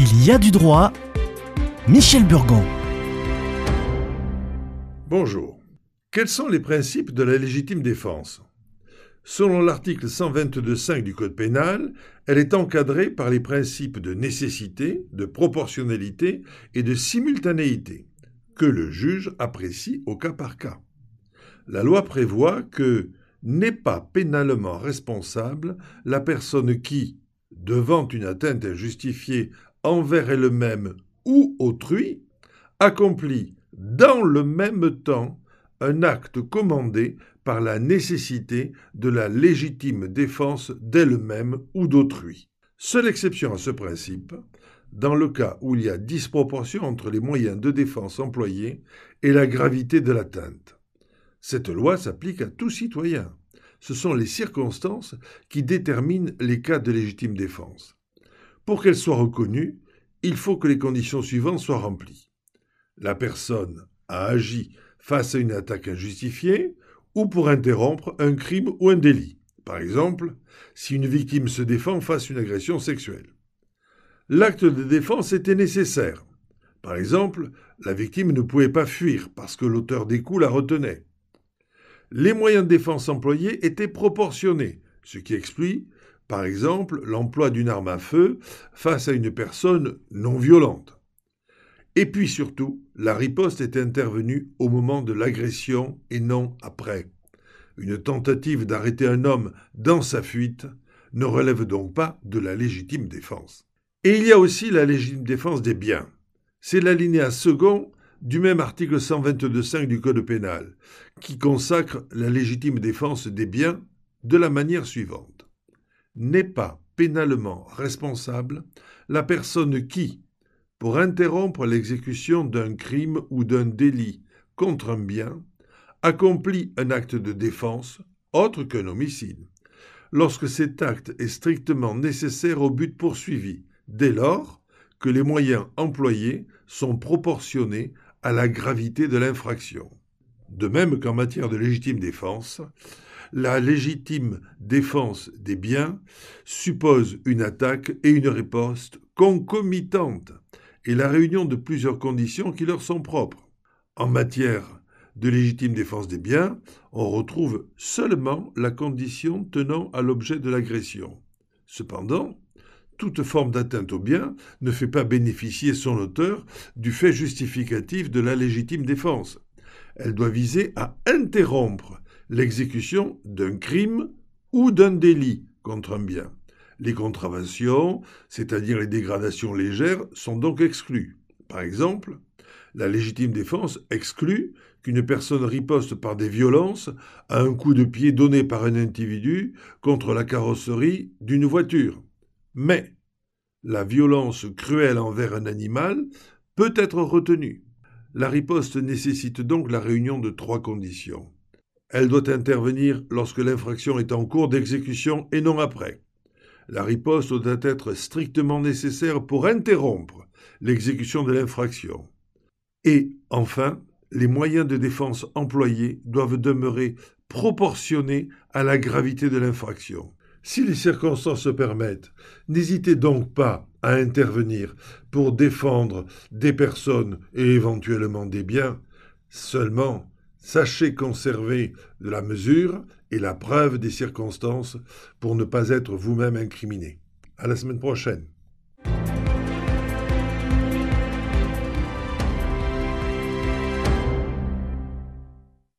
Il y a du droit. Michel Burgon. Bonjour. Quels sont les principes de la légitime défense? Selon l'article 122.5 du Code pénal, elle est encadrée par les principes de nécessité, de proportionnalité et de simultanéité, que le juge apprécie au cas par cas. La loi prévoit que n'est pas pénalement responsable la personne qui, devant une atteinte injustifiée envers elle-même ou autrui, accomplit dans le même temps un acte commandé par la nécessité de la légitime défense d'elle-même ou d'autrui. Seule exception à ce principe, dans le cas où il y a disproportion entre les moyens de défense employés et la gravité de l'atteinte. Cette loi s'applique à tout citoyen. Ce sont les circonstances qui déterminent les cas de légitime défense. Pour qu'elle soit reconnue, il faut que les conditions suivantes soient remplies. La personne a agi face à une attaque injustifiée ou pour interrompre un crime ou un délit. Par exemple, si une victime se défend face à une agression sexuelle. L'acte de défense était nécessaire. Par exemple, la victime ne pouvait pas fuir parce que l'auteur des coups la retenait. Les moyens de défense employés étaient proportionnés, ce qui explique, par exemple, l'emploi d'une arme à feu face à une personne non violente. Et puis surtout, la riposte est intervenue au moment de l'agression et non après. Une tentative d'arrêter un homme dans sa fuite ne relève donc pas de la légitime défense. Et il y a aussi la légitime défense des biens. C'est l'alinéa second du même article 122.5 du Code pénal, qui consacre la légitime défense des biens de la manière suivante. N'est pas pénalement responsable la personne qui, pour interrompre l'exécution d'un crime ou d'un délit contre un bien, accomplit un acte de défense autre qu'un homicide, lorsque cet acte est strictement nécessaire au but poursuivi, dès lors que les moyens employés sont proportionnés à la gravité de l'infraction. De même qu'en matière de légitime défense, la légitime défense des biens suppose une attaque et une riposte concomitantes et la réunion de plusieurs conditions qui leur sont propres. En matière de légitime défense des biens, on retrouve seulement la condition tenant à l'objet de l'agression. Cependant, toute forme d'atteinte au bien ne fait pas bénéficier son auteur du fait justificatif de la légitime défense. Elle doit viser à interrompre l'exécution d'un crime ou d'un délit contre un bien. Les contraventions, c'est-à-dire les dégradations légères, sont donc exclues. Par exemple, la légitime défense exclut qu'une personne riposte par des violences à un coup de pied donné par un individu contre la carrosserie d'une voiture. Mais la violence cruelle envers un animal peut être retenue. La riposte nécessite donc la réunion de trois conditions. Elle doit intervenir lorsque l'infraction est en cours d'exécution et non après. La riposte doit être strictement nécessaire pour interrompre l'exécution de l'infraction. Et enfin, les moyens de défense employés doivent demeurer proportionnés à la gravité de l'infraction. Si les circonstances se permettent, n'hésitez donc pas à intervenir pour défendre des personnes et éventuellement des biens. Seulement, sachez conserver de la mesure et la preuve des circonstances pour ne pas être vous-même incriminé. À la semaine prochaine.